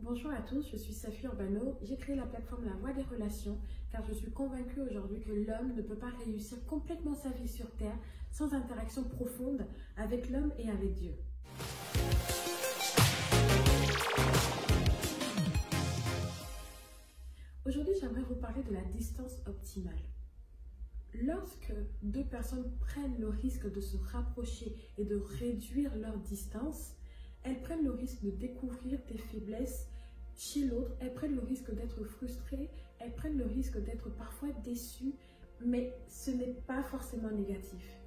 Bonjour à tous, je suis Safi Urbano. J'ai créé la plateforme La Voix des Relations car je suis convaincue aujourd'hui que l'homme ne peut pas réussir complètement sa vie sur Terre sans interaction profonde avec l'homme et avec Dieu. Aujourd'hui, j'aimerais vous parler de la distance optimale. Lorsque deux personnes prennent le risque de se rapprocher et de réduire leur distance, elles prennent le risque de découvrir des faiblesses chez l'autre, elles prennent le risque d'être frustrées, elles prennent le risque d'être parfois déçues, mais ce n'est pas forcément négatif.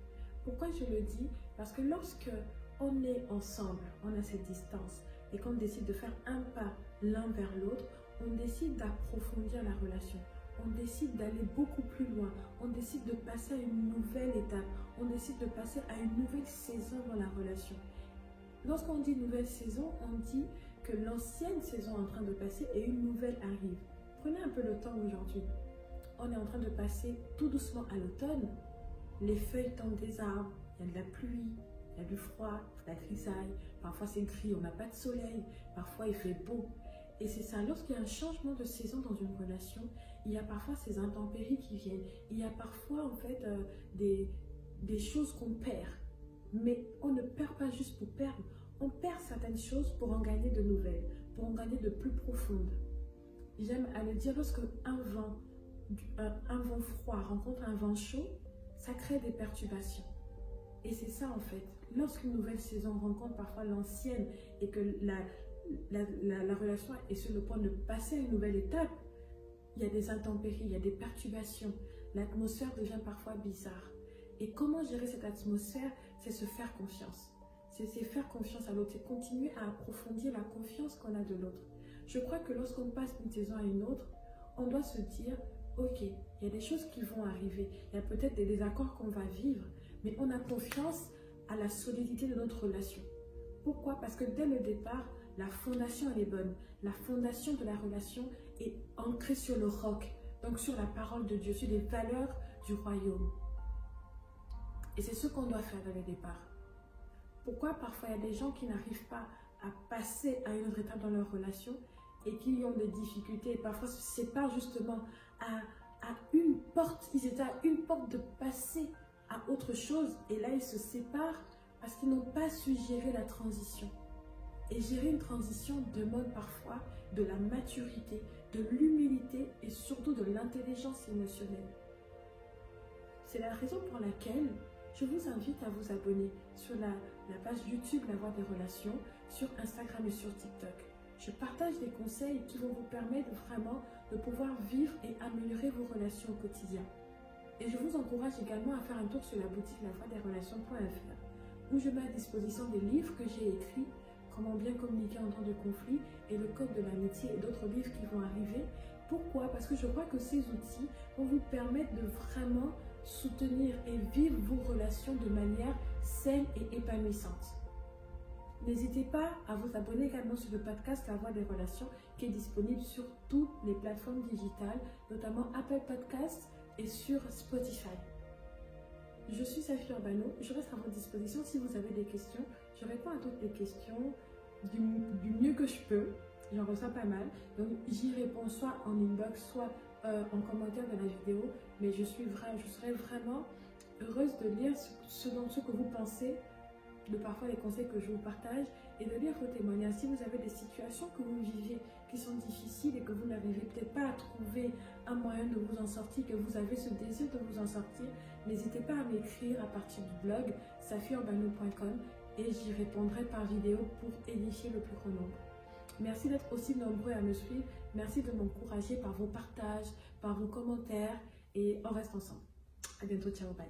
Pourquoi je le dis? Parce que lorsque on est ensemble, on a cette distance, et qu'on décide de faire un pas l'un vers l'autre, on décide d'approfondir la relation. On décide d'aller beaucoup plus loin. On décide de passer à une nouvelle étape. On décide de passer à une nouvelle saison dans la relation. Lorsqu'on dit nouvelle saison, on dit que l'ancienne saison est en train de passer et une nouvelle arrive. Prenez un peu le temps aujourd'hui. On est en train de passer tout doucement à l'automne. Les feuilles tombent des arbres, il y a de la pluie, il y a du froid, la grisaille. Parfois c'est gris, on n'a pas de soleil. Parfois il fait beau. Et c'est ça, lorsqu'il y a un changement de saison dans une relation, il y a parfois ces intempéries qui viennent. Il y a parfois en fait euh, des choses qu'on perd. Mais on ne perd pas juste pour perdre. On perd certaines choses pour en gagner de nouvelles, pour en gagner de plus profondes. J'aime à le dire, lorsque un vent, un, vent froid rencontre un vent chaud, ça crée des perturbations. Et c'est ça en fait. Lorsqu'une nouvelle saison rencontre parfois l'ancienne et que la, la, la, relation est sur le point de passer à une nouvelle étape, il y a des intempéries, il y a des perturbations. L'atmosphère devient parfois bizarre. Et comment gérer cette atmosphère? C'est se faire confiance. C'est faire confiance à l'autre, c'est continuer à approfondir la confiance qu'on a de l'autre. Je crois que lorsqu'on passe d'une saison à une autre, on doit se dire, ok, il y a des choses qui vont arriver, il y a peut-être des désaccords qu'on va vivre, mais on a confiance à la solidité de notre relation. Pourquoi? Parce que dès le départ, la fondation elle est bonne. La fondation de la relation est ancrée sur le roc, donc sur la parole de Dieu, sur les valeurs du royaume. Et c'est ce qu'on doit faire dès le départ. Pourquoi parfois il y a des gens qui n'arrivent pas à passer à une autre étape dans leur relation et qui ont des difficultés? Et parfois se séparent justement à, à une porte, ils étaient à une porte de passer à autre chose et là ils se séparent parce qu'ils n'ont pas su gérer la transition. Et gérer une transition demande parfois de la maturité, de l'humilité et surtout de l'intelligence émotionnelle. C'est la raison pour laquelle je vous invite à vous abonner sur la, page YouTube La Voix des Relations, sur Instagram et sur TikTok. Je partage des conseils qui vont vous permettre vraiment de pouvoir vivre et améliorer vos relations au quotidien. Et je vous encourage également à faire un tour sur la boutique lavoixdesrelations.fr où je mets à disposition des livres que j'ai écrits, comment bien communiquer en temps de conflit et le code de l'amitié et d'autres livres qui vont arriver. Pourquoi? Parce que je crois que ces outils vont vous permettre de vraiment soutenir et vivre vos relations de manière saine et épanouissante. N'hésitez pas à vous abonner également sur le podcast La Voix des Relations qui est disponible sur toutes les plateformes digitales, notamment Apple Podcasts et sur Spotify. Je suis Safi Urbano, je reste à votre disposition si vous avez des questions. Je réponds à toutes les questions du, du mieux que je peux. J'en reçois pas mal. Donc j'y réponds soit en inbox, soit euh, en commentaire de la vidéo, mais je, suis je serais vraiment heureuse de lire ce, dont, ce que vous pensez de parfois les conseils que je vous partage et de lire vos témoignages. Si vous avez des situations que vous vivez qui sont difficiles et que vous n'arrivez peut-être pas à trouver un moyen de vous en sortir, que vous avez ce désir de vous en sortir, n'hésitez pas à m'écrire à partir du blog safiurbano.com et j'y répondrai par vidéo pour édifier le plus grand nombre. Merci d'être aussi nombreux à me suivre. Merci de m'encourager par vos partages, par vos commentaires et on reste ensemble. À bientôt, ciao, bye.